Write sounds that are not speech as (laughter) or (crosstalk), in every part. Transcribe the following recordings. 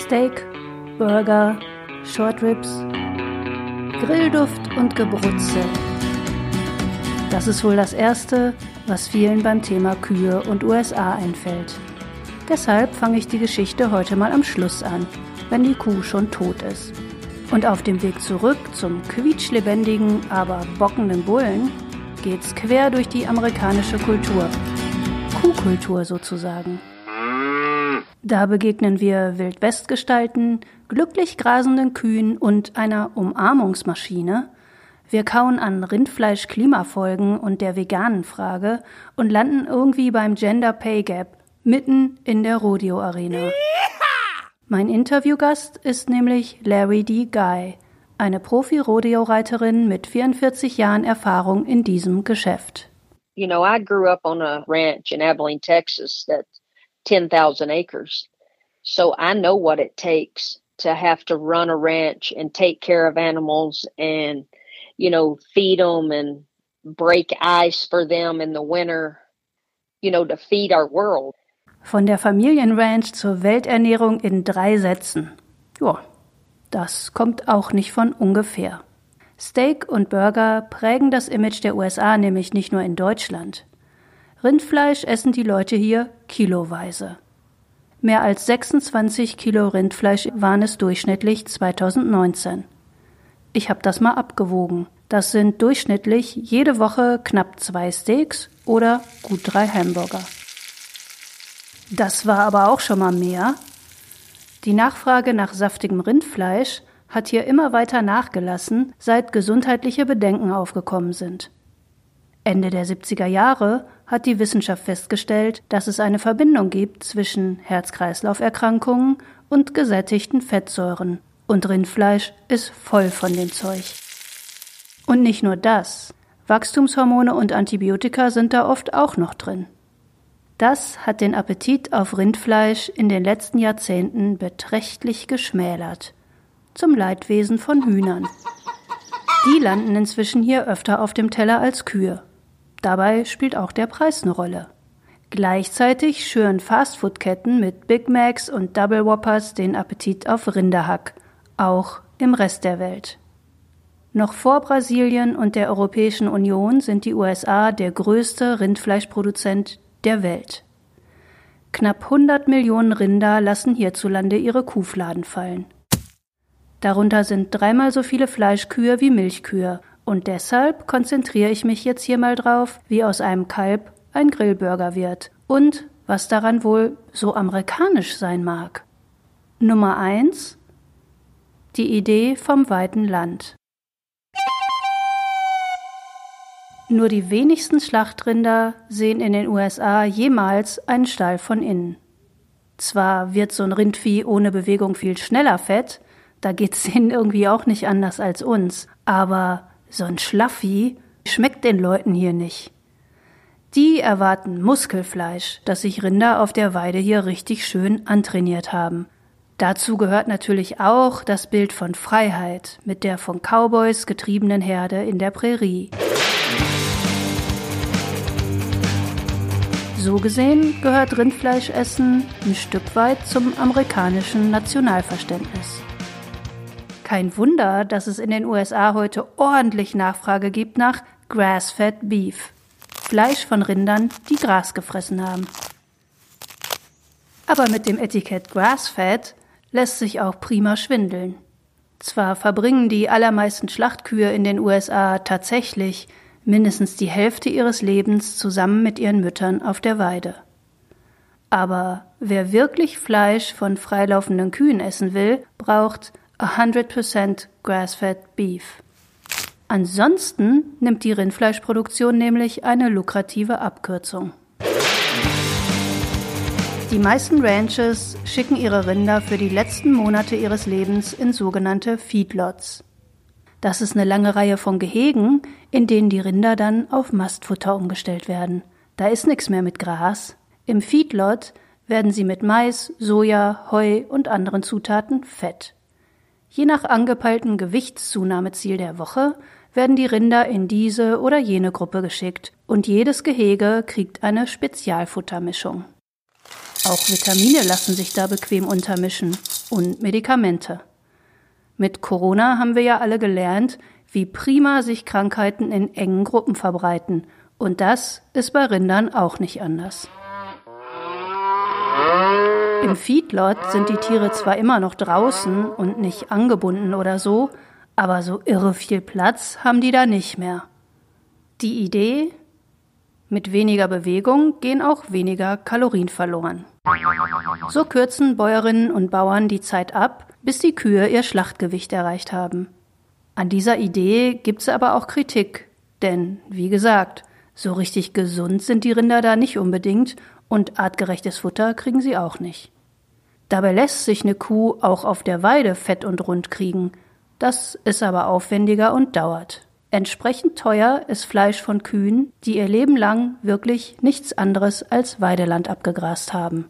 Steak, Burger, Short Ribs, Grillduft und Gebrutzel. Das ist wohl das Erste, was vielen beim Thema Kühe und USA einfällt. Deshalb fange ich die Geschichte heute mal am Schluss an, wenn die Kuh schon tot ist. Und auf dem Weg zurück zum quietschlebendigen, aber bockenden Bullen geht's quer durch die amerikanische Kultur. Kuhkultur sozusagen. Da begegnen wir Wildwestgestalten, glücklich grasenden Kühen und einer Umarmungsmaschine. Wir kauen an Rindfleisch-Klimafolgen und der veganen Frage und landen irgendwie beim Gender Pay Gap, mitten in der Rodeo-Arena. Mein Interviewgast ist nämlich Larry D. Guy, eine Profi-Rodeo-Reiterin mit 44 Jahren Erfahrung in diesem Geschäft. You know, I grew up on a ranch in Abilene, Texas that's 10,000 acres. So I know what it takes to have to run a ranch and take care of animals and, you know, feed them and break ice for them in the winter, you know, to feed our world. Von der Familienranch zur Welternährung in drei Sätzen. Ja, das kommt auch nicht von ungefähr. Steak und Burger prägen das Image der USA nämlich nicht nur in Deutschland. Rindfleisch essen die Leute hier kiloweise. Mehr als 26 Kilo Rindfleisch waren es durchschnittlich 2019. Ich habe das mal abgewogen. Das sind durchschnittlich jede Woche knapp zwei Steaks oder gut drei Hamburger. Das war aber auch schon mal mehr. Die Nachfrage nach saftigem Rindfleisch hat hier immer weiter nachgelassen, seit gesundheitliche Bedenken aufgekommen sind. Ende der 70er Jahre hat die Wissenschaft festgestellt, dass es eine Verbindung gibt zwischen Herz-Kreislauf-Erkrankungen und gesättigten Fettsäuren. Und Rindfleisch ist voll von dem Zeug. Und nicht nur das. Wachstumshormone und Antibiotika sind da oft auch noch drin. Das hat den Appetit auf Rindfleisch in den letzten Jahrzehnten beträchtlich geschmälert. Zum Leidwesen von Hühnern. Die landen inzwischen hier öfter auf dem Teller als Kühe. Dabei spielt auch der Preis eine Rolle. Gleichzeitig schüren Fastfood-Ketten mit Big Macs und Double Whoppers den Appetit auf Rinderhack, auch im Rest der Welt. Noch vor Brasilien und der Europäischen Union sind die USA der größte Rindfleischproduzent der Welt. Knapp 100 Millionen Rinder lassen hierzulande ihre Kuhfladen fallen. Darunter sind dreimal so viele Fleischkühe wie Milchkühe und deshalb konzentriere ich mich jetzt hier mal drauf, wie aus einem Kalb ein Grillburger wird und was daran wohl so amerikanisch sein mag. Nummer eins Die Idee vom weiten Land. Nur die wenigsten Schlachtrinder sehen in den USA jemals einen Stall von innen. Zwar wird so ein Rindvieh ohne Bewegung viel schneller fett, da geht's (laughs) denen irgendwie auch nicht anders als uns, aber so ein Schlafvieh schmeckt den Leuten hier nicht. Die erwarten Muskelfleisch, das sich Rinder auf der Weide hier richtig schön antrainiert haben. Dazu gehört natürlich auch das Bild von Freiheit mit der von Cowboys getriebenen Herde in der Prärie. So gesehen gehört Rindfleischessen ein Stück weit zum amerikanischen Nationalverständnis. Kein Wunder, dass es in den USA heute ordentlich Nachfrage gibt nach Grass-Fed Beef, Fleisch von Rindern, die Gras gefressen haben. Aber mit dem Etikett Grass-Fed lässt sich auch prima schwindeln. Zwar verbringen die allermeisten Schlachtkühe in den USA tatsächlich mindestens die Hälfte ihres Lebens zusammen mit ihren Müttern auf der Weide. Aber wer wirklich Fleisch von freilaufenden Kühen essen will, braucht 100% grass-fed beef. Ansonsten nimmt die Rindfleischproduktion nämlich eine lukrative Abkürzung. Die meisten Ranches schicken ihre Rinder für die letzten Monate ihres Lebens in sogenannte Feedlots. Das ist eine lange Reihe von Gehegen, in denen die Rinder dann auf Mastfutter umgestellt werden. Da ist nichts mehr mit Gras. Im Feedlot werden sie mit Mais, Soja, Heu und anderen Zutaten fett. Je nach angepeiltem Gewichtszunahmeziel der Woche werden die Rinder in diese oder jene Gruppe geschickt und jedes Gehege kriegt eine Spezialfuttermischung. Auch Vitamine lassen sich da bequem untermischen und Medikamente. Mit Corona haben wir ja alle gelernt, wie prima sich Krankheiten in engen Gruppen verbreiten. Und das ist bei Rindern auch nicht anders. Im Feedlot sind die Tiere zwar immer noch draußen und nicht angebunden oder so, aber so irre viel Platz haben die da nicht mehr. Die Idee, mit weniger Bewegung gehen auch weniger Kalorien verloren. So kürzen Bäuerinnen und Bauern die Zeit ab, bis die Kühe ihr Schlachtgewicht erreicht haben. An dieser Idee gibt's aber auch Kritik, denn, wie gesagt, so richtig gesund sind die Rinder da nicht unbedingt und artgerechtes Futter kriegen sie auch nicht. Dabei lässt sich eine Kuh auch auf der Weide fett und rund kriegen. Das ist aber aufwendiger und dauert. Entsprechend teuer ist Fleisch von Kühen, die ihr Leben lang wirklich nichts anderes als Weideland abgegrast haben.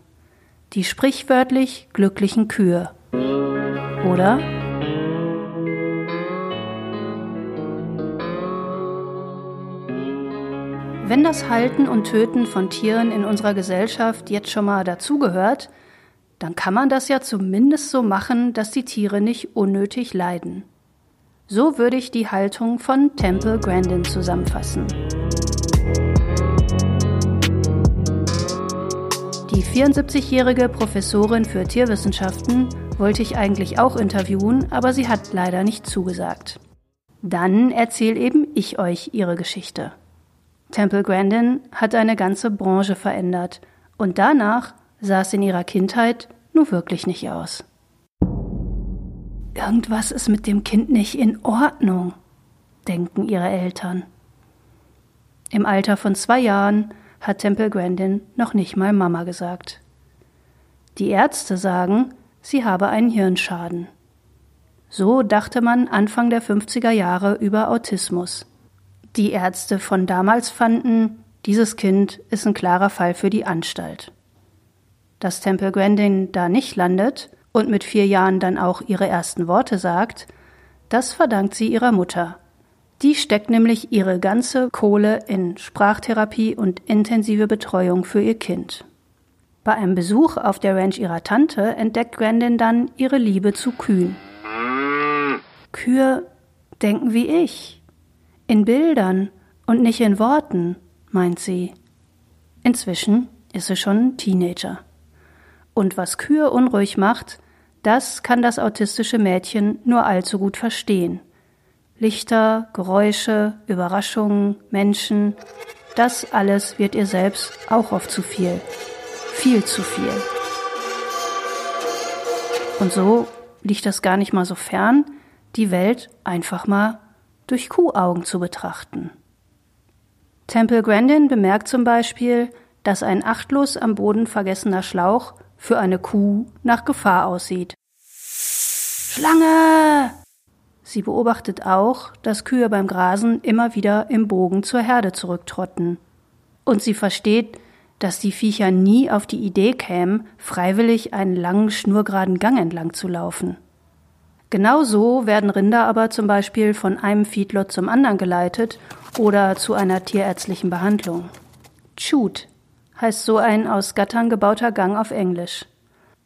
Die sprichwörtlich glücklichen Kühe. Oder? Wenn das Halten und Töten von Tieren in unserer Gesellschaft jetzt schon mal dazugehört, dann kann man das ja zumindest so machen, dass die Tiere nicht unnötig leiden. So würde ich die Haltung von Temple Grandin zusammenfassen. Die 74-jährige Professorin für Tierwissenschaften wollte ich eigentlich auch interviewen, aber sie hat leider nicht zugesagt. Dann erzähle eben ich euch ihre Geschichte. Temple Grandin hat eine ganze Branche verändert und danach sah es in ihrer Kindheit nur wirklich nicht aus. Irgendwas ist mit dem Kind nicht in Ordnung, denken ihre Eltern. Im Alter von zwei Jahren hat Temple Grandin noch nicht mal Mama gesagt. Die Ärzte sagen, sie habe einen Hirnschaden. So dachte man Anfang der 50er Jahre über Autismus. Die Ärzte von damals fanden, dieses Kind ist ein klarer Fall für die Anstalt. Dass Temple Grandin da nicht landet und mit vier Jahren dann auch ihre ersten Worte sagt, das verdankt sie ihrer Mutter. Die steckt nämlich ihre ganze Kohle in Sprachtherapie und intensive Betreuung für ihr Kind. Bei einem Besuch auf der Ranch ihrer Tante entdeckt Grandin dann ihre Liebe zu Kühen. Kühe denken wie ich, in Bildern und nicht in Worten, meint sie. Inzwischen ist sie schon Teenager. Und was Kühe unruhig macht, das kann das autistische Mädchen nur allzu gut verstehen. Lichter, Geräusche, Überraschungen, Menschen, das alles wird ihr selbst auch oft zu viel. Viel zu viel. Und so liegt das gar nicht mal so fern, die Welt einfach mal durch Kuhaugen zu betrachten. Temple Grandin bemerkt zum Beispiel, dass ein achtlos am Boden vergessener Schlauch für eine Kuh nach Gefahr aussieht. Schlange! Sie beobachtet auch, dass Kühe beim Grasen immer wieder im Bogen zur Herde zurücktrotten. Und sie versteht, dass die Viecher nie auf die Idee kämen, freiwillig einen langen, schnurgeraden Gang entlang zu laufen. Genauso werden Rinder aber zum Beispiel von einem Feedlot zum anderen geleitet oder zu einer tierärztlichen Behandlung. Chute heißt so ein aus Gattern gebauter Gang auf Englisch.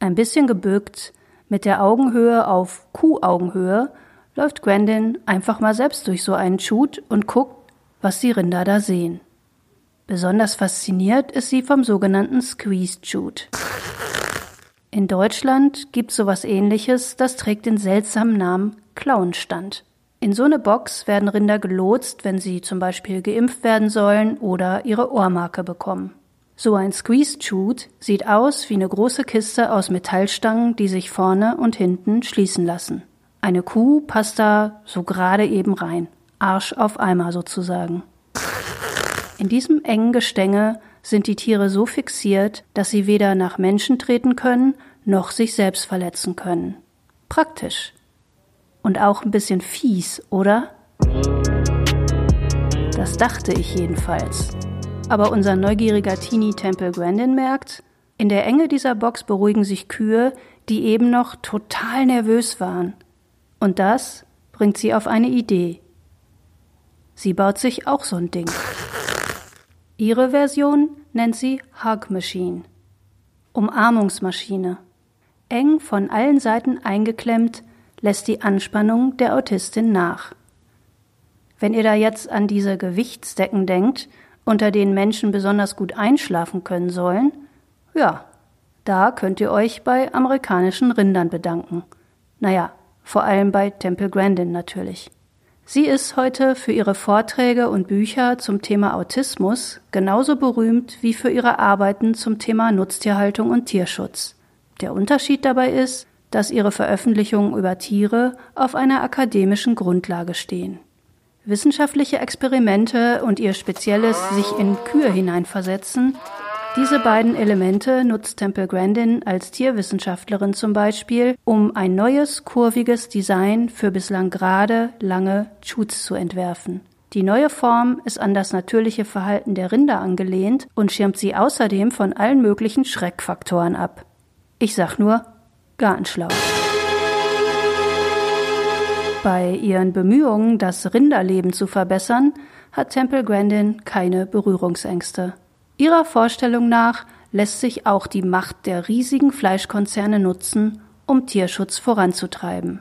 Ein bisschen gebückt, mit der Augenhöhe auf Kuhaugenhöhe, läuft Grandin einfach mal selbst durch so einen Chute und guckt, was die Rinder da sehen. Besonders fasziniert ist sie vom sogenannten Squeeze Chute. In Deutschland gibt's sowas ähnliches, das trägt den seltsamen Namen Klauenstand. In so eine Box werden Rinder gelotst, wenn sie zum Beispiel geimpft werden sollen oder ihre Ohrmarke bekommen. So ein Squeeze Chute sieht aus wie eine große Kiste aus Metallstangen, die sich vorne und hinten schließen lassen. Eine Kuh passt da so gerade eben rein. Arsch auf Eimer sozusagen. In diesem engen Gestänge sind die Tiere so fixiert, dass sie weder nach Menschen treten können, noch sich selbst verletzen können. Praktisch. Und auch ein bisschen fies, oder? Das dachte ich jedenfalls. Aber unser neugieriger Teenie Temple Grandin merkt, in der Enge dieser Box beruhigen sich Kühe, die eben noch total nervös waren. Und das bringt sie auf eine Idee. Sie baut sich auch so ein Ding. Ihre Version nennt sie Hug Machine. Umarmungsmaschine. Eng von allen Seiten eingeklemmt, lässt die Anspannung der Autistin nach. Wenn ihr da jetzt an diese Gewichtsdecken denkt, unter denen Menschen besonders gut einschlafen können sollen, ja, da könnt ihr euch bei amerikanischen Rindern bedanken. Naja, vor allem bei Temple Grandin natürlich. Sie ist heute für ihre Vorträge und Bücher zum Thema Autismus genauso berühmt wie für ihre Arbeiten zum Thema Nutztierhaltung und Tierschutz. Der Unterschied dabei ist, dass ihre Veröffentlichungen über Tiere auf einer akademischen Grundlage stehen. Wissenschaftliche Experimente und ihr spezielles sich in Kühe hineinversetzen diese beiden Elemente nutzt Temple Grandin als Tierwissenschaftlerin zum Beispiel, um ein neues, kurviges Design für bislang gerade, lange Chutes zu entwerfen. Die neue Form ist an das natürliche Verhalten der Rinder angelehnt und schirmt sie außerdem von allen möglichen Schreckfaktoren ab. Ich sag nur Gartenschlau. Bei ihren Bemühungen, das Rinderleben zu verbessern, hat Temple Grandin keine Berührungsängste. Ihrer Vorstellung nach lässt sich auch die Macht der riesigen Fleischkonzerne nutzen, um Tierschutz voranzutreiben.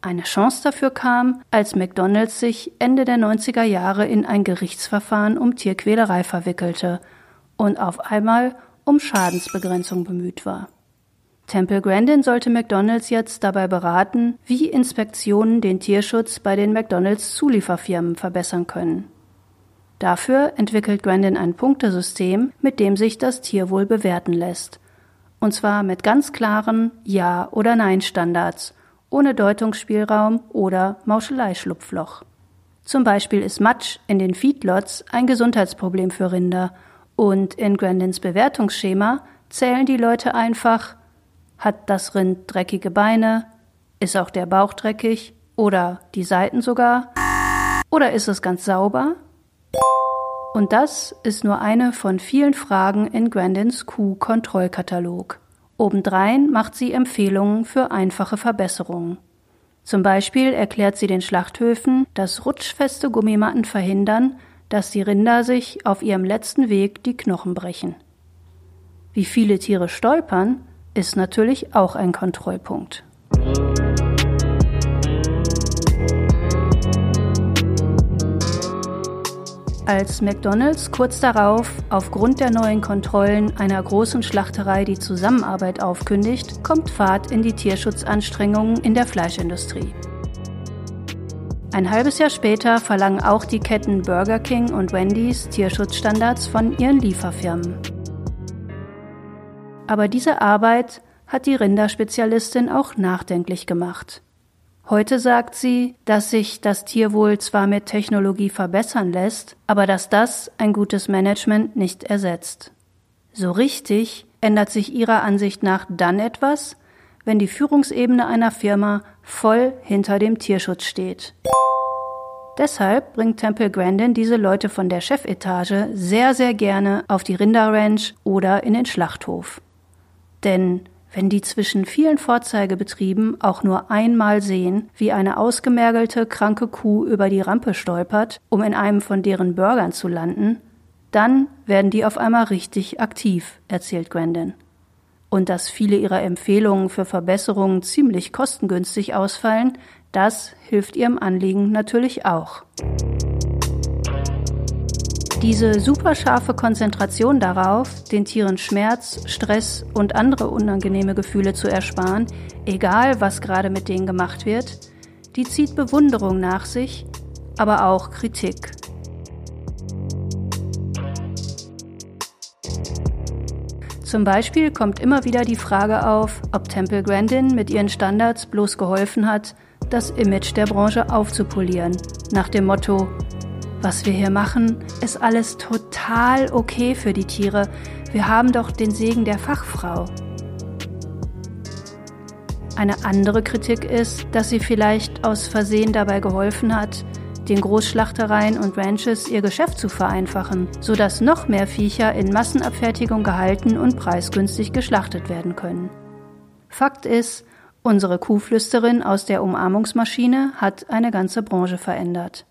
Eine Chance dafür kam, als McDonald's sich Ende der 90er Jahre in ein Gerichtsverfahren um Tierquälerei verwickelte und auf einmal um Schadensbegrenzung bemüht war. Temple Grandin sollte McDonald's jetzt dabei beraten, wie Inspektionen den Tierschutz bei den McDonald's Zulieferfirmen verbessern können. Dafür entwickelt Grandin ein Punktesystem, mit dem sich das Tierwohl bewerten lässt. Und zwar mit ganz klaren Ja- oder Nein-Standards, ohne Deutungsspielraum oder Mauschelei-Schlupfloch. Zum Beispiel ist Matsch in den Feedlots ein Gesundheitsproblem für Rinder und in Grandins Bewertungsschema zählen die Leute einfach, hat das Rind dreckige Beine, ist auch der Bauch dreckig oder die Seiten sogar, oder ist es ganz sauber und das ist nur eine von vielen Fragen in Grandins Q-Kontrollkatalog. Obendrein macht sie Empfehlungen für einfache Verbesserungen. Zum Beispiel erklärt sie den Schlachthöfen, dass rutschfeste Gummimatten verhindern, dass die Rinder sich auf ihrem letzten Weg die Knochen brechen. Wie viele Tiere stolpern, ist natürlich auch ein Kontrollpunkt. Als McDonald's kurz darauf aufgrund der neuen Kontrollen einer großen Schlachterei die Zusammenarbeit aufkündigt, kommt Fahrt in die Tierschutzanstrengungen in der Fleischindustrie. Ein halbes Jahr später verlangen auch die Ketten Burger King und Wendy's Tierschutzstandards von ihren Lieferfirmen. Aber diese Arbeit hat die Rinderspezialistin auch nachdenklich gemacht. Heute sagt sie, dass sich das Tierwohl zwar mit Technologie verbessern lässt, aber dass das ein gutes Management nicht ersetzt. So richtig ändert sich ihrer Ansicht nach dann etwas, wenn die Führungsebene einer Firma voll hinter dem Tierschutz steht. Deshalb bringt Temple Grandin diese Leute von der Chefetage sehr, sehr gerne auf die Rinderranch oder in den Schlachthof. Denn wenn die zwischen vielen Vorzeigebetrieben auch nur einmal sehen, wie eine ausgemergelte, kranke Kuh über die Rampe stolpert, um in einem von deren Burgern zu landen, dann werden die auf einmal richtig aktiv, erzählt Grandin. Und dass viele ihrer Empfehlungen für Verbesserungen ziemlich kostengünstig ausfallen, das hilft ihrem Anliegen natürlich auch. Diese superscharfe Konzentration darauf, den Tieren Schmerz, Stress und andere unangenehme Gefühle zu ersparen, egal was gerade mit denen gemacht wird, die zieht Bewunderung nach sich, aber auch Kritik. Zum Beispiel kommt immer wieder die Frage auf, ob Temple Grandin mit ihren Standards bloß geholfen hat, das Image der Branche aufzupolieren, nach dem Motto was wir hier machen, ist alles total okay für die Tiere. Wir haben doch den Segen der Fachfrau. Eine andere Kritik ist, dass sie vielleicht aus Versehen dabei geholfen hat, den Großschlachtereien und Ranches ihr Geschäft zu vereinfachen, sodass noch mehr Viecher in Massenabfertigung gehalten und preisgünstig geschlachtet werden können. Fakt ist, unsere Kuhflüsterin aus der Umarmungsmaschine hat eine ganze Branche verändert.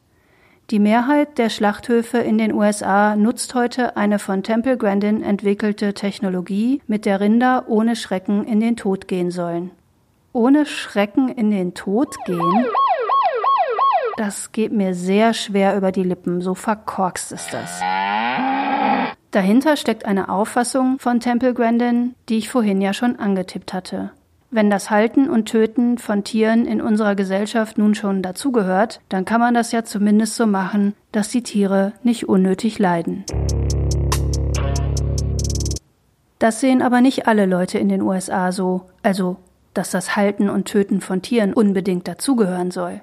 Die Mehrheit der Schlachthöfe in den USA nutzt heute eine von Temple Grandin entwickelte Technologie, mit der Rinder ohne Schrecken in den Tod gehen sollen. Ohne Schrecken in den Tod gehen? Das geht mir sehr schwer über die Lippen, so verkorkst ist das. Dahinter steckt eine Auffassung von Temple Grandin, die ich vorhin ja schon angetippt hatte. Wenn das Halten und Töten von Tieren in unserer Gesellschaft nun schon dazugehört, dann kann man das ja zumindest so machen, dass die Tiere nicht unnötig leiden. Das sehen aber nicht alle Leute in den USA so, also dass das Halten und Töten von Tieren unbedingt dazugehören soll.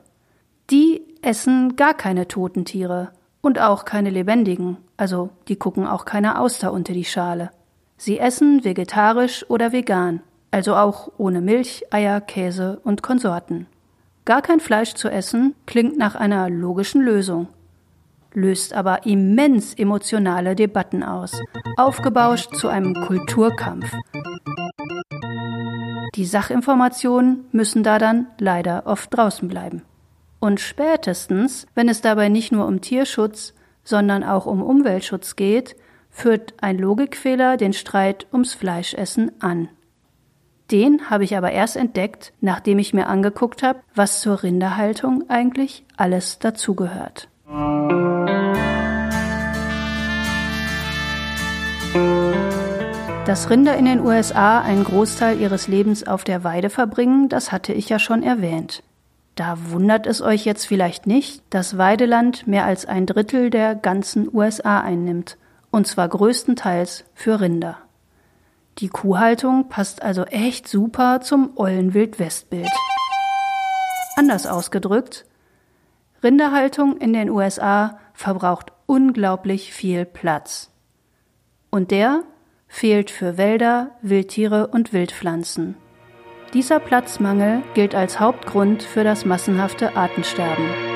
Die essen gar keine toten Tiere und auch keine lebendigen, also die gucken auch keine Auster unter die Schale. Sie essen vegetarisch oder vegan also auch ohne Milch, Eier, Käse und Konsorten. Gar kein Fleisch zu essen klingt nach einer logischen Lösung, löst aber immens emotionale Debatten aus, aufgebauscht zu einem Kulturkampf. Die Sachinformationen müssen da dann leider oft draußen bleiben. Und spätestens, wenn es dabei nicht nur um Tierschutz, sondern auch um Umweltschutz geht, führt ein Logikfehler den Streit ums Fleischessen an. Den habe ich aber erst entdeckt, nachdem ich mir angeguckt habe, was zur Rinderhaltung eigentlich alles dazugehört. Dass Rinder in den USA einen Großteil ihres Lebens auf der Weide verbringen, das hatte ich ja schon erwähnt. Da wundert es euch jetzt vielleicht nicht, dass Weideland mehr als ein Drittel der ganzen USA einnimmt, und zwar größtenteils für Rinder. Die Kuhhaltung passt also echt super zum ollen Wildwestbild. Anders ausgedrückt, Rinderhaltung in den USA verbraucht unglaublich viel Platz. Und der fehlt für Wälder, Wildtiere und Wildpflanzen. Dieser Platzmangel gilt als Hauptgrund für das massenhafte Artensterben.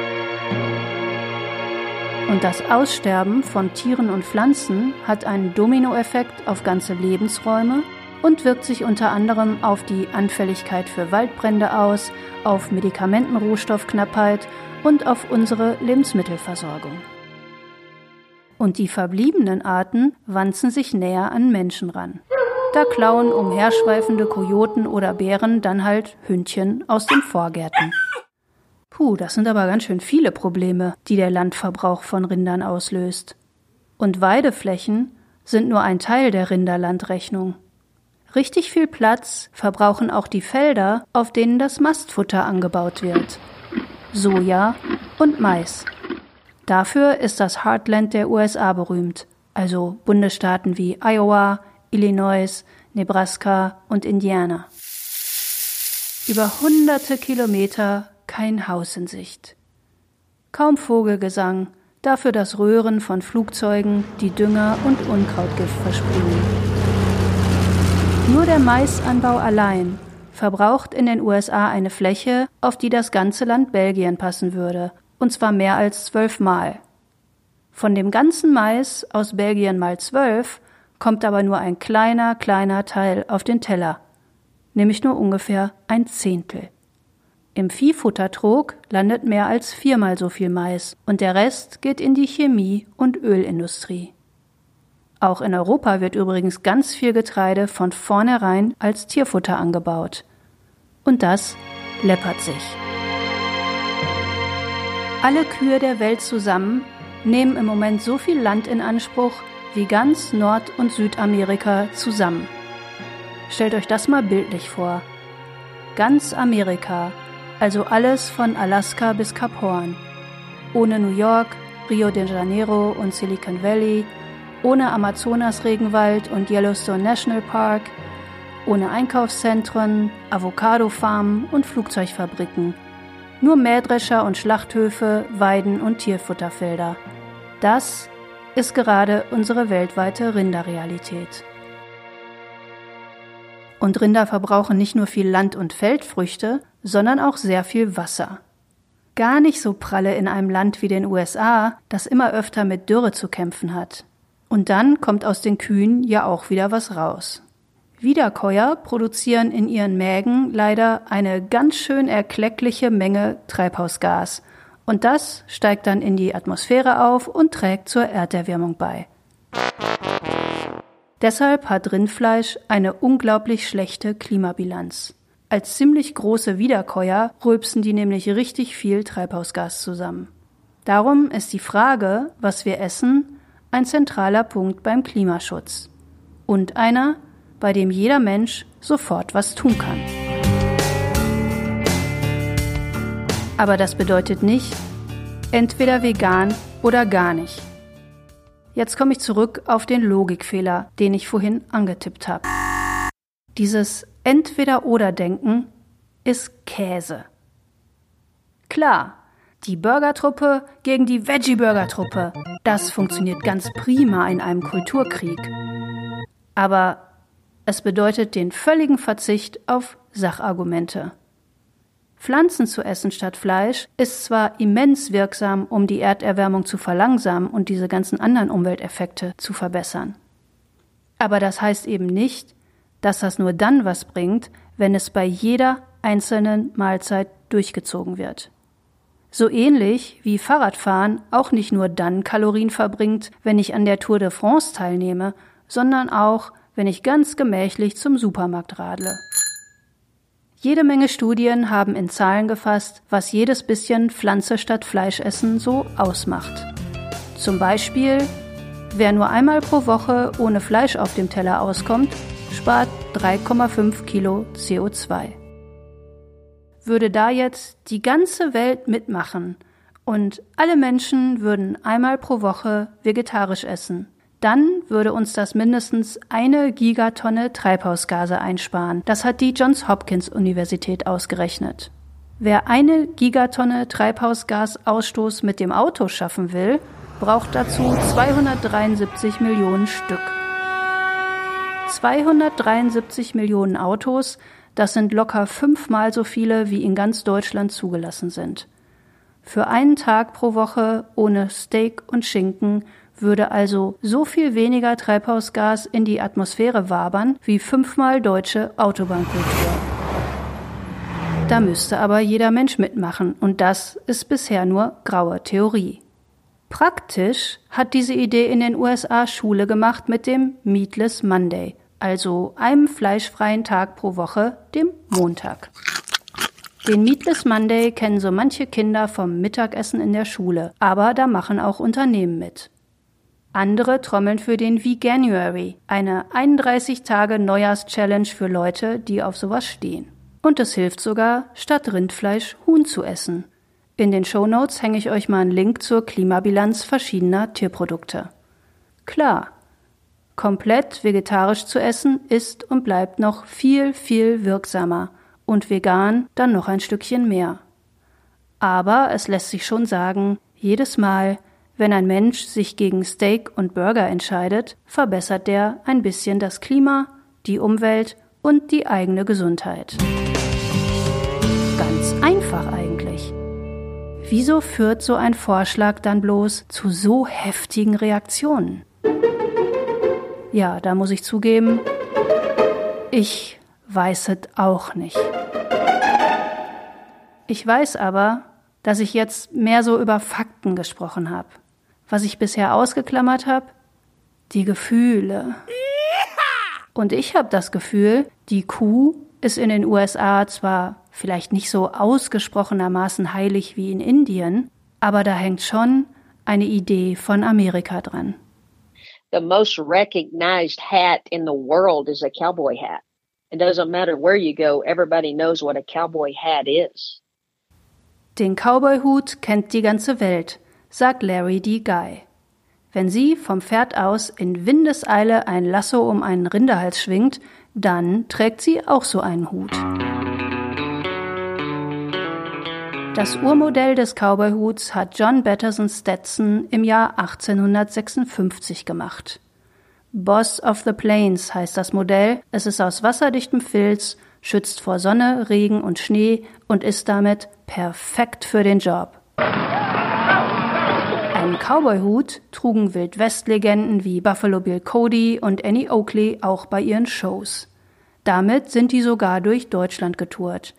Und das Aussterben von Tieren und Pflanzen hat einen Dominoeffekt auf ganze Lebensräume und wirkt sich unter anderem auf die Anfälligkeit für Waldbrände aus, auf Medikamentenrohstoffknappheit und auf unsere Lebensmittelversorgung. Und die verbliebenen Arten wanzen sich näher an Menschen ran. Da klauen umherschweifende Kojoten oder Bären dann halt Hündchen aus den Vorgärten. Puh, das sind aber ganz schön viele Probleme, die der Landverbrauch von Rindern auslöst. Und Weideflächen sind nur ein Teil der Rinderlandrechnung. Richtig viel Platz verbrauchen auch die Felder, auf denen das Mastfutter angebaut wird. Soja und Mais. Dafür ist das Heartland der USA berühmt, also Bundesstaaten wie Iowa, Illinois, Nebraska und Indiana. Über hunderte Kilometer kein Haus in Sicht. Kaum Vogelgesang, dafür das Röhren von Flugzeugen, die Dünger und Unkrautgift versprühen. Nur der Maisanbau allein verbraucht in den USA eine Fläche, auf die das ganze Land Belgien passen würde, und zwar mehr als zwölfmal. Von dem ganzen Mais aus Belgien mal zwölf kommt aber nur ein kleiner, kleiner Teil auf den Teller, nämlich nur ungefähr ein Zehntel. Im Viehfuttertrog landet mehr als viermal so viel Mais und der Rest geht in die Chemie- und Ölindustrie. Auch in Europa wird übrigens ganz viel Getreide von vornherein als Tierfutter angebaut. Und das läppert sich. Alle Kühe der Welt zusammen nehmen im Moment so viel Land in Anspruch wie ganz Nord- und Südamerika zusammen. Stellt euch das mal bildlich vor. Ganz Amerika also alles von Alaska bis Kap Horn. Ohne New York, Rio de Janeiro und Silicon Valley, ohne Amazonas-Regenwald und Yellowstone National Park, ohne Einkaufszentren, Avocadofarmen und Flugzeugfabriken. Nur Mähdrescher und Schlachthöfe, Weiden und Tierfutterfelder. Das ist gerade unsere weltweite Rinderrealität. Und Rinder verbrauchen nicht nur viel Land- und Feldfrüchte, sondern auch sehr viel Wasser. Gar nicht so pralle in einem Land wie den USA, das immer öfter mit Dürre zu kämpfen hat. Und dann kommt aus den Kühen ja auch wieder was raus. Wiederkäuer produzieren in ihren Mägen leider eine ganz schön erkleckliche Menge Treibhausgas Und das steigt dann in die Atmosphäre auf und trägt zur Erderwärmung bei. Deshalb hat Rindfleisch eine unglaublich schlechte Klimabilanz. Als ziemlich große Wiederkäuer rülpsen die nämlich richtig viel Treibhausgas zusammen. Darum ist die Frage, was wir essen, ein zentraler Punkt beim Klimaschutz. Und einer, bei dem jeder Mensch sofort was tun kann. Aber das bedeutet nicht, entweder vegan oder gar nicht. Jetzt komme ich zurück auf den Logikfehler, den ich vorhin angetippt habe. Dieses Entweder-oder-Denken ist Käse. Klar, die Burgertruppe gegen die Veggie-Burger-Truppe, das funktioniert ganz prima in einem Kulturkrieg. Aber es bedeutet den völligen Verzicht auf Sachargumente. Pflanzen zu essen statt Fleisch ist zwar immens wirksam, um die Erderwärmung zu verlangsamen und diese ganzen anderen Umwelteffekte zu verbessern. Aber das heißt eben nicht, dass das nur dann was bringt, wenn es bei jeder einzelnen Mahlzeit durchgezogen wird. So ähnlich wie Fahrradfahren auch nicht nur dann Kalorien verbringt, wenn ich an der Tour de France teilnehme, sondern auch, wenn ich ganz gemächlich zum Supermarkt radle. Jede Menge Studien haben in Zahlen gefasst, was jedes bisschen Pflanze statt Fleischessen so ausmacht. Zum Beispiel, wer nur einmal pro Woche ohne Fleisch auf dem Teller auskommt, spart 3,5 Kilo CO2. Würde da jetzt die ganze Welt mitmachen und alle Menschen würden einmal pro Woche vegetarisch essen, dann würde uns das mindestens eine Gigatonne Treibhausgase einsparen. Das hat die Johns Hopkins Universität ausgerechnet. Wer eine Gigatonne Treibhausgasausstoß mit dem Auto schaffen will, braucht dazu 273 Millionen Stück. 273 Millionen Autos, das sind locker fünfmal so viele, wie in ganz Deutschland zugelassen sind. Für einen Tag pro Woche ohne Steak und Schinken würde also so viel weniger Treibhausgas in die Atmosphäre wabern wie fünfmal deutsche Autobahnkultur. Da müsste aber jeder Mensch mitmachen und das ist bisher nur graue Theorie. Praktisch hat diese Idee in den USA Schule gemacht mit dem Meatless Monday, also einem fleischfreien Tag pro Woche, dem Montag. Den Meatless Monday kennen so manche Kinder vom Mittagessen in der Schule, aber da machen auch Unternehmen mit. Andere trommeln für den Veganuary, eine 31 Tage Neujahrs-Challenge für Leute, die auf sowas stehen. Und es hilft sogar, statt Rindfleisch Huhn zu essen. In den Shownotes hänge ich euch mal einen Link zur Klimabilanz verschiedener Tierprodukte. Klar, komplett vegetarisch zu essen ist und bleibt noch viel, viel wirksamer und vegan dann noch ein Stückchen mehr. Aber es lässt sich schon sagen, jedes Mal, wenn ein Mensch sich gegen Steak und Burger entscheidet, verbessert der ein bisschen das Klima, die Umwelt und die eigene Gesundheit. Ganz einfach eigentlich. Wieso führt so ein Vorschlag dann bloß zu so heftigen Reaktionen? Ja, da muss ich zugeben, ich weiß es auch nicht. Ich weiß aber, dass ich jetzt mehr so über Fakten gesprochen habe was ich bisher ausgeklammert habe? Die Gefühle. Und ich habe das Gefühl, die Kuh ist in den USA zwar vielleicht nicht so ausgesprochenermaßen heilig wie in Indien, aber da hängt schon eine Idee von Amerika dran. The most recognized hat in the world is a cowboy hat. It doesn't matter where you go, everybody knows what a cowboy hat is. Den Cowboyhut kennt die ganze Welt sagt Larry D. Guy. Wenn sie vom Pferd aus in Windeseile ein Lasso um einen Rinderhals schwingt, dann trägt sie auch so einen Hut. Das Urmodell des Cowboyhuts hat John Batterson Stetson im Jahr 1856 gemacht. Boss of the Plains heißt das Modell. Es ist aus wasserdichtem Filz, schützt vor Sonne, Regen und Schnee und ist damit perfekt für den Job. Einen Cowboy-Hut trugen Wildwest-Legenden wie Buffalo Bill Cody und Annie Oakley auch bei ihren Shows. Damit sind die sogar durch Deutschland getourt.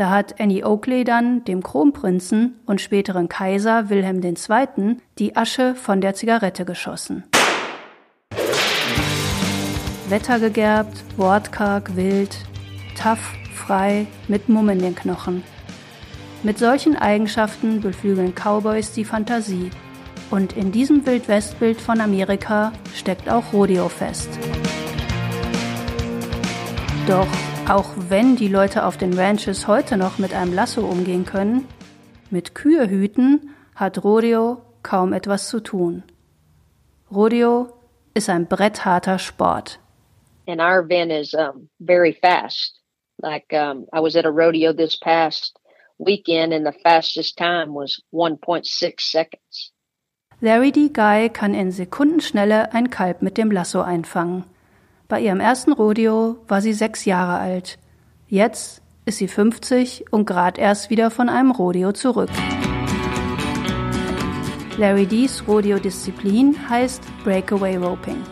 Da hat Annie Oakley dann dem Kronprinzen und späteren Kaiser Wilhelm II. die Asche von der Zigarette geschossen. Wettergegerbt, wortkarg, wild, tough, frei, mit Mumm in den Knochen. Mit solchen Eigenschaften beflügeln Cowboys die Fantasie. Und in diesem Wildwestbild von Amerika steckt auch Rodeo fest. Doch auch wenn die Leute auf den Ranches heute noch mit einem Lasso umgehen können, mit Kühe hüten hat Rodeo kaum etwas zu tun. Rodeo ist ein brettharter Sport. And our event is um, very fast. Like um, I was at a rodeo this past weekend and the fastest time was 1.6 seconds. Larry D. Guy kann in Sekundenschnelle ein Kalb mit dem Lasso einfangen. Bei ihrem ersten Rodeo war sie sechs Jahre alt. Jetzt ist sie 50 und gerade erst wieder von einem Rodeo zurück. Larry D's Rodeo-Disziplin heißt Breakaway Roping.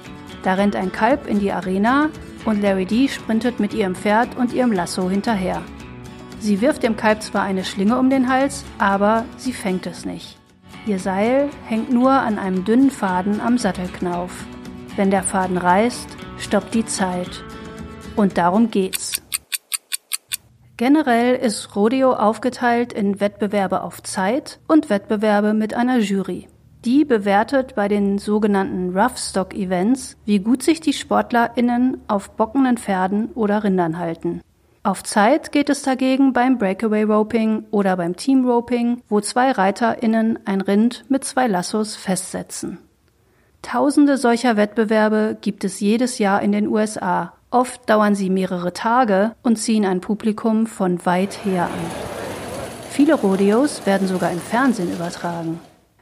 Da rennt ein Kalb in die Arena und Larry D sprintet mit ihrem Pferd und ihrem Lasso hinterher. Sie wirft dem Kalb zwar eine Schlinge um den Hals, aber sie fängt es nicht. Ihr Seil hängt nur an einem dünnen Faden am Sattelknauf. Wenn der Faden reißt, stoppt die Zeit. Und darum geht's. Generell ist Rodeo aufgeteilt in Wettbewerbe auf Zeit und Wettbewerbe mit einer Jury. Die bewertet bei den sogenannten Rough Stock Events, wie gut sich die SportlerInnen auf bockenden Pferden oder Rindern halten. Auf Zeit geht es dagegen beim Breakaway Roping oder beim Team Roping, wo zwei ReiterInnen ein Rind mit zwei Lassos festsetzen. Tausende solcher Wettbewerbe gibt es jedes Jahr in den USA. Oft dauern sie mehrere Tage und ziehen ein Publikum von weit her an. Viele Rodeos werden sogar im Fernsehen übertragen.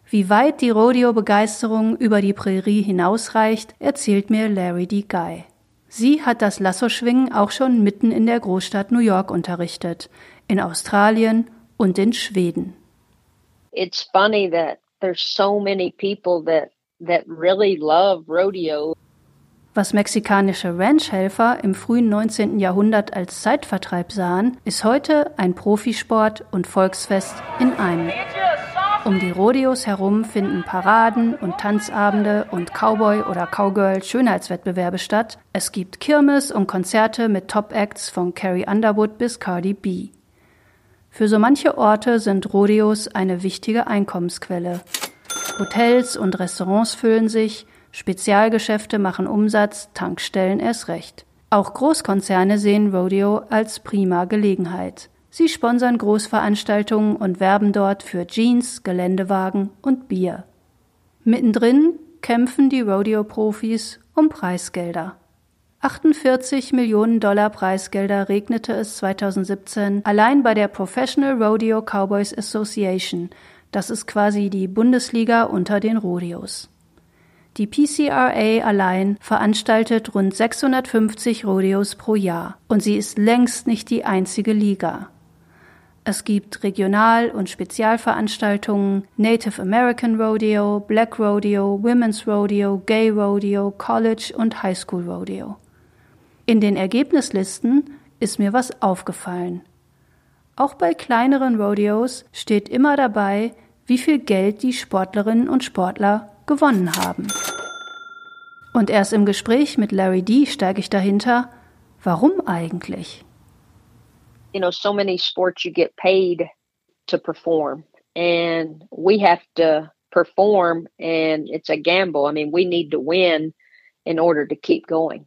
Wie weit die Rodeo-Begeisterung über die Prärie hinausreicht, erzählt mir Larry D. Guy. Sie hat das Lassoschwingen auch schon mitten in der Großstadt New York unterrichtet, in Australien und in Schweden. It's funny that there's so many people that that really love rodeo. Was mexikanische Ranchhelfer im frühen 19. Jahrhundert als Zeitvertreib sahen, ist heute ein Profisport und Volksfest in einem. Um die Rodeos herum finden Paraden und Tanzabende und Cowboy- oder Cowgirl-Schönheitswettbewerbe statt. Es gibt Kirmes und Konzerte mit Top-Acts von Carrie Underwood bis Cardi B. Für so manche Orte sind Rodeos eine wichtige Einkommensquelle. Hotels und Restaurants füllen sich, Spezialgeschäfte machen Umsatz, Tankstellen erst recht. Auch Großkonzerne sehen Rodeo als prima Gelegenheit. Sie sponsern Großveranstaltungen und werben dort für Jeans, Geländewagen und Bier. Mittendrin kämpfen die Rodeo-Profis um Preisgelder. 48 Millionen Dollar Preisgelder regnete es 2017 allein bei der Professional Rodeo Cowboys Association, das ist quasi die Bundesliga unter den Rodeos. Die PCRA allein veranstaltet rund 650 Rodeos pro Jahr und sie ist längst nicht die einzige Liga. Es gibt Regional- und Spezialveranstaltungen, Native American Rodeo, Black Rodeo, Women's Rodeo, Gay Rodeo, College und High School Rodeo. In den Ergebnislisten ist mir was aufgefallen. Auch bei kleineren Rodeos steht immer dabei, wie viel Geld die Sportlerinnen und Sportler gewonnen haben. Und erst im Gespräch mit Larry D steige ich dahinter, warum eigentlich? You know, so many sports you get paid to perform and we have to perform and it's a gamble. I mean, we need to win in order to keep going.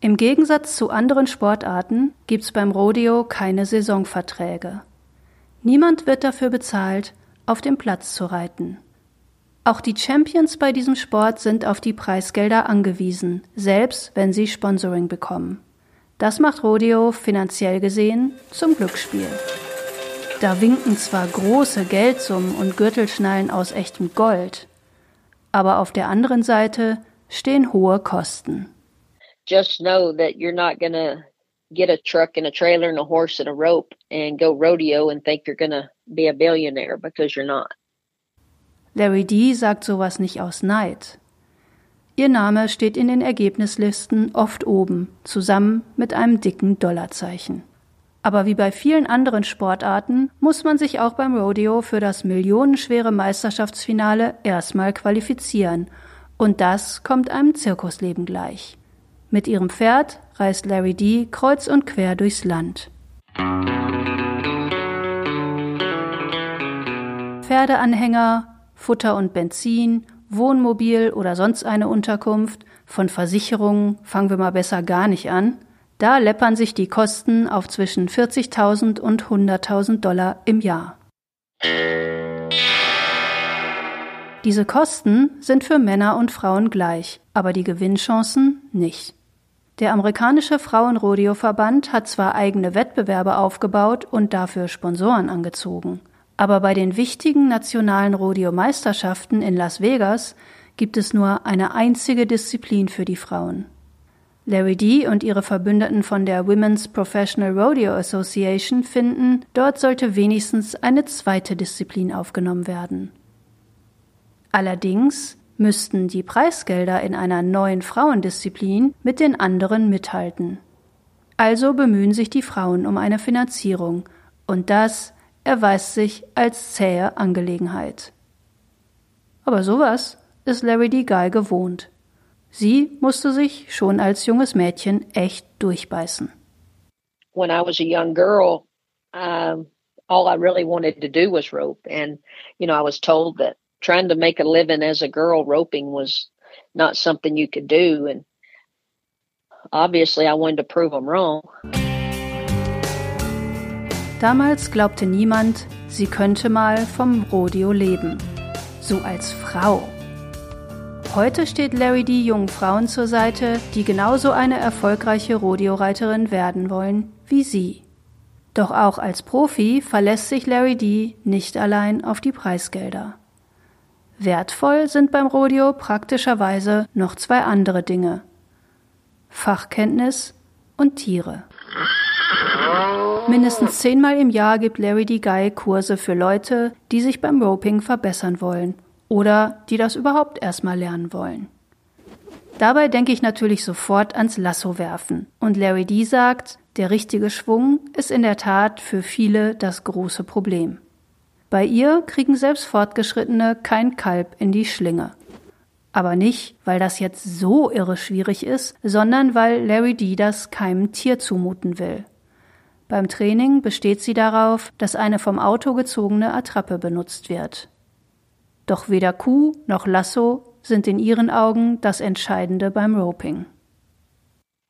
Im Gegensatz zu anderen Sportarten gibt's beim Rodeo keine Saisonverträge. Niemand wird dafür bezahlt, auf dem Platz zu reiten. Auch die Champions bei diesem Sport sind auf die Preisgelder angewiesen, selbst wenn sie Sponsoring bekommen. Das macht Rodeo finanziell gesehen zum Glücksspiel. Da winken zwar große Geldsummen und Gürtelschnallen aus echtem Gold, aber auf der anderen Seite stehen hohe Kosten. Just know that you're not gonna get a truck and a trailer and a horse and a rope and go rodeo and think you're gonna be a billionaire because you're not. Larry D sagt sowas nicht aus Neid. Ihr Name steht in den Ergebnislisten oft oben, zusammen mit einem dicken Dollarzeichen. Aber wie bei vielen anderen Sportarten muss man sich auch beim Rodeo für das millionenschwere Meisterschaftsfinale erstmal qualifizieren. Und das kommt einem Zirkusleben gleich. Mit ihrem Pferd reist Larry D kreuz und quer durchs Land. Pferdeanhänger, Futter und Benzin, Wohnmobil oder sonst eine Unterkunft, von Versicherungen fangen wir mal besser gar nicht an. Da läppern sich die Kosten auf zwischen 40.000 und 100.000 Dollar im Jahr. Diese Kosten sind für Männer und Frauen gleich, aber die Gewinnchancen nicht. Der amerikanische Frauenrodeo-Verband hat zwar eigene Wettbewerbe aufgebaut und dafür Sponsoren angezogen, aber bei den wichtigen nationalen Rodeo-Meisterschaften in Las Vegas gibt es nur eine einzige Disziplin für die Frauen. Larry D. und ihre Verbündeten von der Women's Professional Rodeo Association finden, dort sollte wenigstens eine zweite Disziplin aufgenommen werden. Allerdings müssten die Preisgelder in einer neuen Frauendisziplin mit den anderen mithalten. Also bemühen sich die Frauen um eine Finanzierung, und das erweist sich als zähe Angelegenheit. Aber sowas ist Larry D. Guy gewohnt. Sie musste sich schon als junges Mädchen echt durchbeißen. When I was a young girl, um, all I really wanted to do was rope. And, you know, I was told that trying to make a living as a girl roping was not something you could do. And obviously, I wanted to prove them wrong. Damals glaubte niemand, sie könnte mal vom Rodeo leben. So als Frau. Heute steht Larry D. jungen Frauen zur Seite, die genauso eine erfolgreiche Rodeo-Reiterin werden wollen wie sie. Doch auch als Profi verlässt sich Larry D. nicht allein auf die Preisgelder. Wertvoll sind beim Rodeo praktischerweise noch zwei andere Dinge. Fachkenntnis und Tiere. Mindestens zehnmal im Jahr gibt Larry D. Guy Kurse für Leute, die sich beim Roping verbessern wollen oder die das überhaupt erstmal lernen wollen. Dabei denke ich natürlich sofort ans Lasso werfen. Und Larry D sagt, der richtige Schwung ist in der Tat für viele das große Problem. Bei ihr kriegen selbst Fortgeschrittene kein Kalb in die Schlinge. Aber nicht, weil das jetzt so irre schwierig ist, sondern weil Larry D das keinem Tier zumuten will. Beim Training besteht sie darauf, dass eine vom Auto gezogene Attrappe benutzt wird. Doch weder Kuh noch Lasso sind in ihren Augen das Entscheidende beim Roping.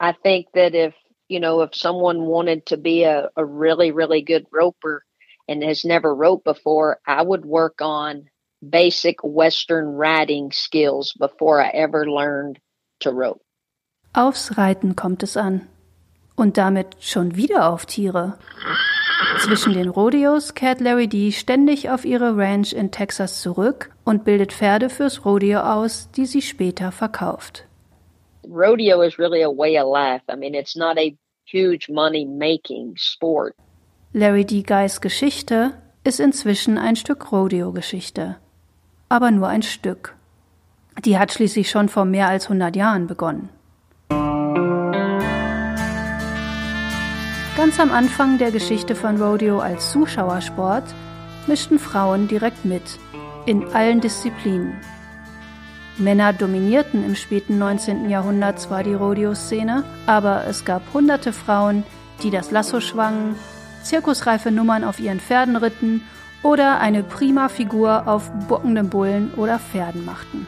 I think that if, you know, if someone wanted to be a, a really, really good roper and has never roped before, I would work on basic Western riding skills before I ever learned to rope. Aufs Reiten kommt es an. Und damit schon wieder auf Tiere. Zwischen den Rodeos kehrt Larry D ständig auf ihre Ranch in Texas zurück und bildet Pferde fürs Rodeo aus, die sie später verkauft. Rodeo is really a way of life. I mean, it's not a huge money making sport. Larry D. Guys Geschichte ist inzwischen ein Stück Rodeo-Geschichte. Aber nur ein Stück. Die hat schließlich schon vor mehr als 100 Jahren begonnen. Ganz am Anfang der Geschichte von Rodeo als Zuschauersport mischten Frauen direkt mit, in allen Disziplinen. Männer dominierten im späten 19. Jahrhundert zwar die Rodeo-Szene, aber es gab hunderte Frauen, die das Lasso schwangen, zirkusreife Nummern auf ihren Pferden ritten oder eine prima Figur auf bockenden Bullen oder Pferden machten.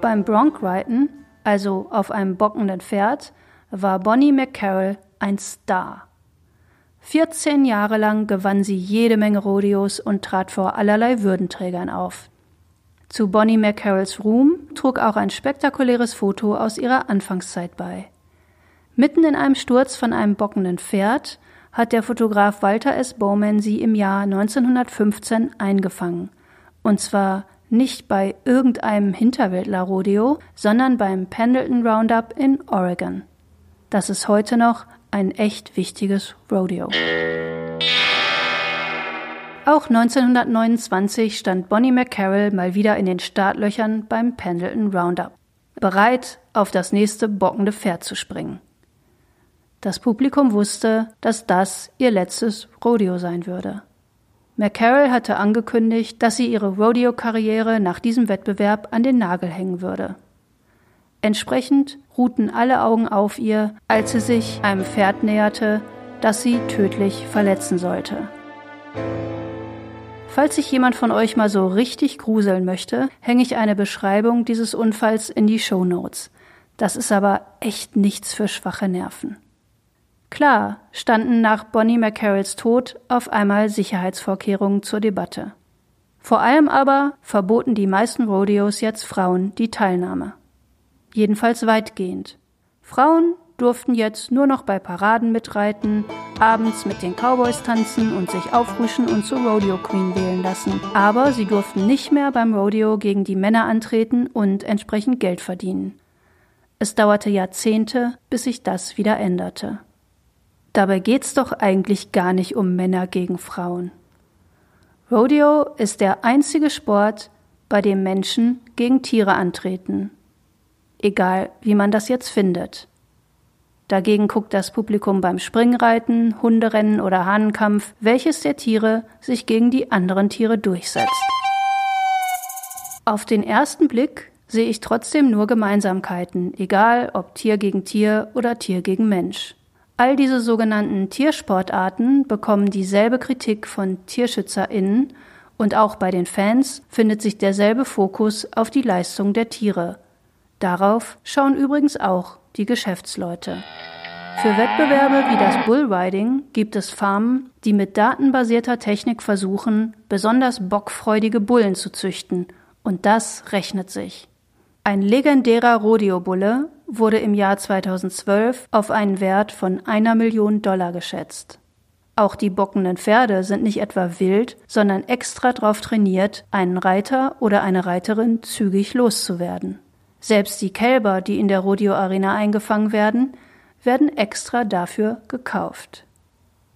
Beim Bronkreiten, also auf einem bockenden Pferd, war Bonnie McCarroll ein Star. 14 Jahre lang gewann sie jede Menge Rodeos und trat vor allerlei Würdenträgern auf. Zu Bonnie McCarrolls Ruhm trug auch ein spektakuläres Foto aus ihrer Anfangszeit bei. Mitten in einem Sturz von einem bockenden Pferd hat der Fotograf Walter S. Bowman sie im Jahr 1915 eingefangen. Und zwar nicht bei irgendeinem Hinterwäldler-Rodeo, sondern beim Pendleton Roundup in Oregon. Das ist heute noch ein echt wichtiges Rodeo. Auch 1929 stand Bonnie McCarroll mal wieder in den Startlöchern beim Pendleton Roundup, bereit, auf das nächste bockende Pferd zu springen. Das Publikum wusste, dass das ihr letztes Rodeo sein würde. McCarroll hatte angekündigt, dass sie ihre Rodeo-Karriere nach diesem Wettbewerb an den Nagel hängen würde. Entsprechend ruhten alle Augen auf ihr, als sie sich einem Pferd näherte, das sie tödlich verletzen sollte. Falls sich jemand von euch mal so richtig gruseln möchte, hänge ich eine Beschreibung dieses Unfalls in die Show Notes. Das ist aber echt nichts für schwache Nerven. Klar standen nach Bonnie McCarrolls Tod auf einmal Sicherheitsvorkehrungen zur Debatte. Vor allem aber verboten die meisten Rodeos jetzt Frauen die Teilnahme. Jedenfalls weitgehend. Frauen durften jetzt nur noch bei Paraden mitreiten, abends mit den Cowboys tanzen und sich auffrischen und zur Rodeo Queen wählen lassen. Aber sie durften nicht mehr beim Rodeo gegen die Männer antreten und entsprechend Geld verdienen. Es dauerte Jahrzehnte, bis sich das wieder änderte. Dabei geht's doch eigentlich gar nicht um Männer gegen Frauen. Rodeo ist der einzige Sport, bei dem Menschen gegen Tiere antreten. Egal, wie man das jetzt findet. Dagegen guckt das Publikum beim Springreiten, Hunderennen oder Hahnenkampf, welches der Tiere sich gegen die anderen Tiere durchsetzt. Auf den ersten Blick sehe ich trotzdem nur Gemeinsamkeiten, egal ob Tier gegen Tier oder Tier gegen Mensch. All diese sogenannten Tiersportarten bekommen dieselbe Kritik von TierschützerInnen und auch bei den Fans findet sich derselbe Fokus auf die Leistung der Tiere. Darauf schauen übrigens auch die Geschäftsleute. Für Wettbewerbe wie das Bullriding gibt es Farmen, die mit datenbasierter Technik versuchen, besonders bockfreudige Bullen zu züchten, und das rechnet sich. Ein legendärer Rodeo-Bulle wurde im Jahr 2012 auf einen Wert von einer Million Dollar geschätzt. Auch die bockenden Pferde sind nicht etwa wild, sondern extra darauf trainiert, einen Reiter oder eine Reiterin zügig loszuwerden. Selbst die Kälber, die in der Rodeo-Arena eingefangen werden, werden extra dafür gekauft.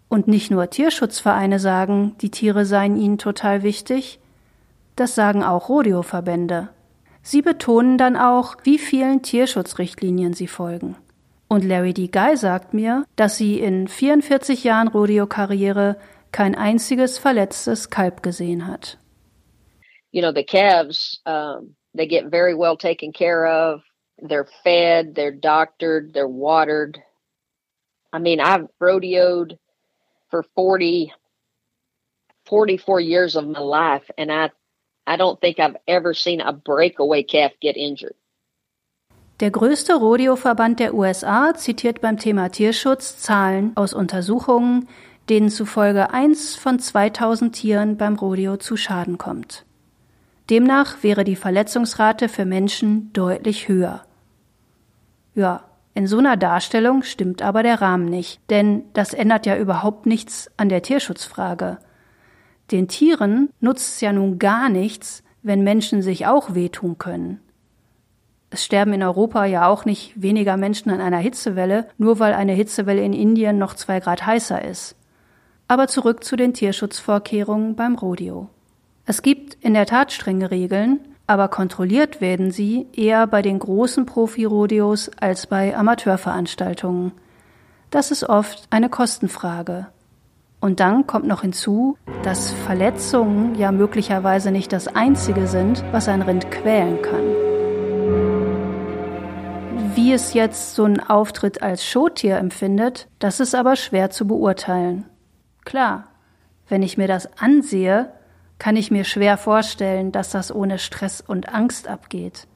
Und nicht nur Tierschutzvereine sagen, die Tiere seien ihnen total wichtig, das sagen auch Rodeo-Verbände. Sie betonen dann auch, wie vielen Tierschutzrichtlinien sie folgen. Und Larry D. Guy sagt mir, dass sie in 44 Jahren Rodeo-Karriere kein einziges verletztes Kalb gesehen hat. You know, the calves, um, they get very well taken care of. They're fed, they're doctored, they're watered. I mean, I've rodeoed for 40, 44 years of my life, and I I don't think I've ever seen a breakaway calf get injured. Der größte Rodeo-Verband der USA zitiert beim Thema Tierschutz Zahlen aus Untersuchungen, denen zufolge eins von 2000 Tieren beim Rodeo zu Schaden kommt. Demnach wäre die Verletzungsrate für Menschen deutlich höher. Ja, in so einer Darstellung stimmt aber der Rahmen nicht, denn das ändert ja überhaupt nichts an der Tierschutzfrage. Den Tieren nutzt es ja nun gar nichts, wenn Menschen sich auch wehtun können. Es sterben in Europa ja auch nicht weniger Menschen an einer Hitzewelle, nur weil eine Hitzewelle in Indien noch zwei Grad heißer ist. Aber zurück zu den Tierschutzvorkehrungen beim Rodeo. Es gibt in der Tat strenge Regeln, aber kontrolliert werden sie eher bei den großen Profi-Rodeos als bei Amateurveranstaltungen. Das ist oft eine Kostenfrage. Und dann kommt noch hinzu, dass Verletzungen ja möglicherweise nicht das Einzige sind, was ein Rind quälen kann. Wie es jetzt so ein Auftritt als Showtier empfindet, das ist aber schwer zu beurteilen. Klar, wenn ich mir das ansehe, kann ich mir schwer vorstellen, dass das ohne Stress und Angst abgeht.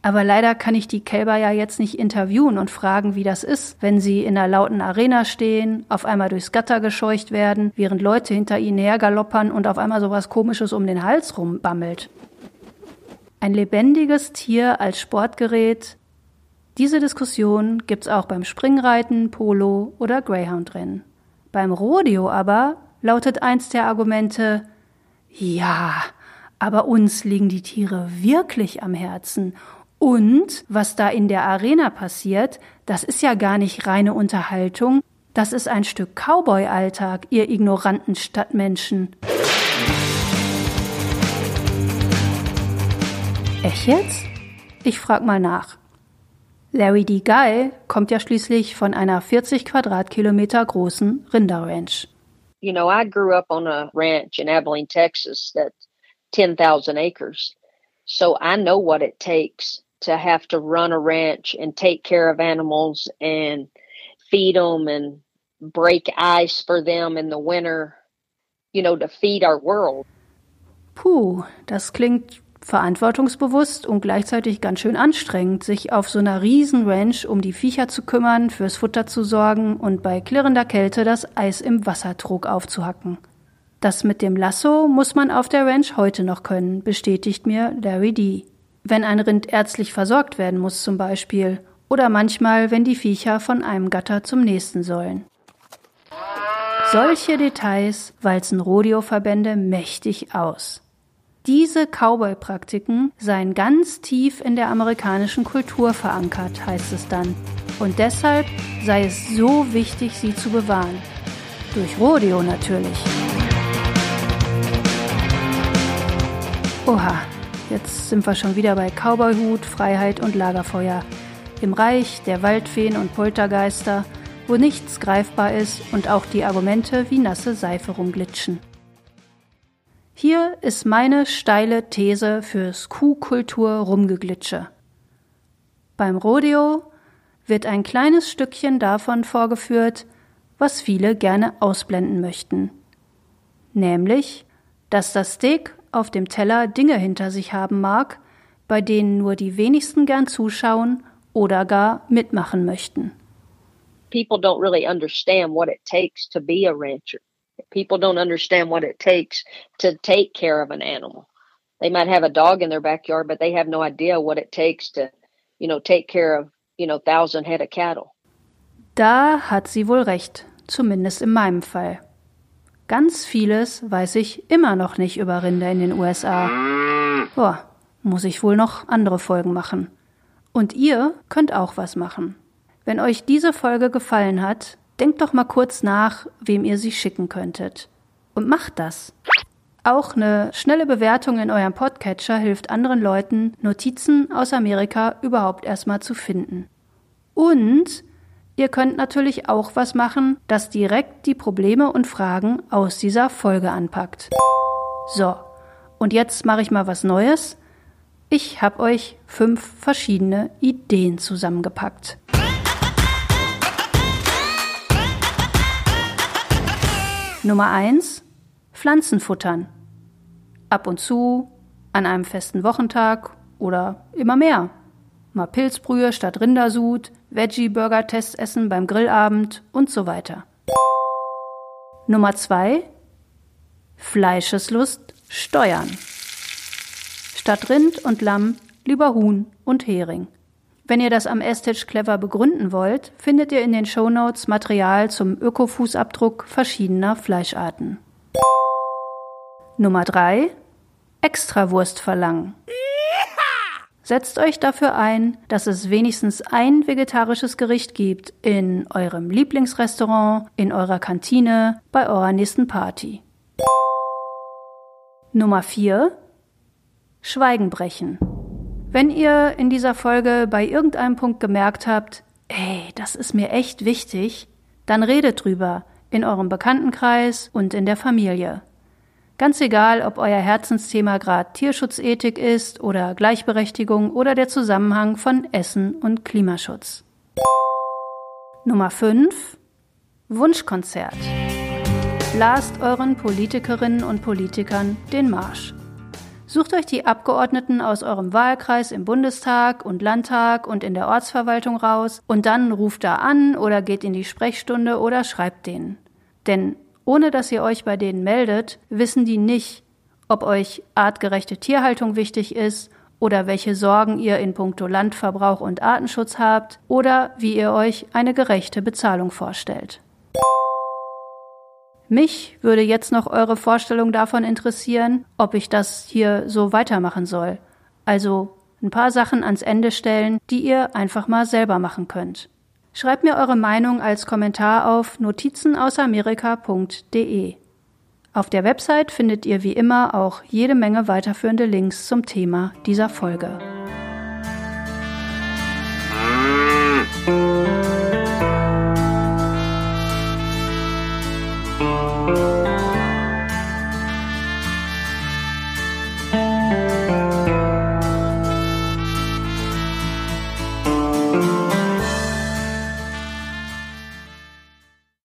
Aber leider kann ich die Kälber ja jetzt nicht interviewen und fragen, wie das ist, wenn sie in einer lauten Arena stehen, auf einmal durchs Gatter gescheucht werden, während Leute hinter ihnen hergaloppern und auf einmal sowas komisches um den Hals rumbammelt. Ein lebendiges Tier als Sportgerät. Diese Diskussion gibt's auch beim Springreiten, Polo oder Greyhound-Rennen. Beim Rodeo aber lautet eins der Argumente, ja, aber uns liegen die Tiere wirklich am Herzen und was da in der Arena passiert, das ist ja gar nicht reine Unterhaltung, das ist ein Stück Cowboy-Alltag, ihr ignoranten Stadtmenschen. Echt jetzt? Ich frag mal nach. Larry D. Guy kommt ja schließlich von einer 40 Quadratkilometer großen Rinderranch. You know, I grew up on a ranch in Abilene, Texas, that's 10,000 acres. So I know what it takes to have to run a ranch and take care of animals and feed them and break ice for them in the winter, you know, to feed our world. Puh, das klingt verantwortungsbewusst und gleichzeitig ganz schön anstrengend, sich auf so einer riesen Ranch um die Viecher zu kümmern, fürs Futter zu sorgen und bei klirrender Kälte das Eis im Wassertrog aufzuhacken. Das mit dem Lasso muss man auf der Ranch heute noch können, bestätigt mir Larry D. Wenn ein Rind ärztlich versorgt werden muss zum Beispiel oder manchmal, wenn die Viecher von einem Gatter zum nächsten sollen. Solche Details walzen Rodeo-Verbände mächtig aus. Diese Cowboy-Praktiken seien ganz tief in der amerikanischen Kultur verankert, heißt es dann. Und deshalb sei es so wichtig, sie zu bewahren. Durch Rodeo natürlich. Oha, jetzt sind wir schon wieder bei Cowboyhut, Freiheit und Lagerfeuer. Im Reich der Waldfeen und Poltergeister, wo nichts greifbar ist und auch die Argumente wie nasse Seife rumglitschen. Hier ist meine steile These fürs Kuhkultur Rumgeglitsche. Beim Rodeo wird ein kleines Stückchen davon vorgeführt, was viele gerne ausblenden möchten. Nämlich, dass das Steak auf dem Teller Dinge hinter sich haben mag, bei denen nur die wenigsten gern zuschauen oder gar mitmachen möchten. People don't really understand what it takes to be a rancher. People don't understand what it takes to take care of an animal. They might have a dog in their backyard, but they have no idea what it takes to, you know, take care of, you know, thousand head of cattle. Da hat sie wohl recht, zumindest in meinem Fall. Ganz vieles weiß ich immer noch nicht über Rinder in den USA. Boah, muss ich wohl noch andere Folgen machen. Und ihr könnt auch was machen. Wenn euch diese Folge gefallen hat, denkt doch mal kurz nach, wem ihr sie schicken könntet. Und macht das. Auch eine schnelle Bewertung in eurem Podcatcher hilft anderen Leuten, Notizen aus Amerika überhaupt erstmal zu finden. Und Ihr könnt natürlich auch was machen, das direkt die Probleme und Fragen aus dieser Folge anpackt. So, und jetzt mache ich mal was Neues. Ich habe euch fünf verschiedene Ideen zusammengepackt. Nummer eins: Pflanzen futtern. Ab und zu, an einem festen Wochentag oder immer mehr. Mal Pilzbrühe statt Rindersud, Veggie-Burger-Test essen beim Grillabend und so weiter. Nummer zwei: Fleischeslust steuern. Statt Rind und Lamm lieber Huhn und Hering. Wenn ihr das am Esstisch clever begründen wollt, findet ihr in den Shownotes Material zum Ökofußabdruck verschiedener Fleischarten. Nummer drei: Extrawurst verlangen. Setzt euch dafür ein, dass es wenigstens ein vegetarisches Gericht gibt in eurem Lieblingsrestaurant, in eurer Kantine, bei eurer nächsten Party. Nummer 4. Schweigen brechen. Wenn ihr in dieser Folge bei irgendeinem Punkt gemerkt habt, ey, das ist mir echt wichtig, dann redet drüber in eurem Bekanntenkreis und in der Familie. Ganz egal, ob euer Herzensthema gerade Tierschutzethik ist oder Gleichberechtigung oder der Zusammenhang von Essen und Klimaschutz. Nummer 5. Wunschkonzert. Blast euren Politikerinnen und Politikern den Marsch. Sucht euch die Abgeordneten aus eurem Wahlkreis im Bundestag und Landtag und in der Ortsverwaltung raus und dann ruft da an oder geht in die Sprechstunde oder schreibt denen. Denn ohne dass ihr euch bei denen meldet, wissen die nicht, ob euch artgerechte Tierhaltung wichtig ist oder welche Sorgen ihr in puncto Landverbrauch und Artenschutz habt oder wie ihr euch eine gerechte Bezahlung vorstellt. Mich würde jetzt noch eure Vorstellung davon interessieren, ob ich das hier so weitermachen soll. Also ein paar Sachen ans Ende stellen, die ihr einfach mal selber machen könnt. Schreibt mir eure Meinung als Kommentar auf notizenausamerika.de. Auf der Website findet ihr wie immer auch jede Menge weiterführende Links zum Thema dieser Folge.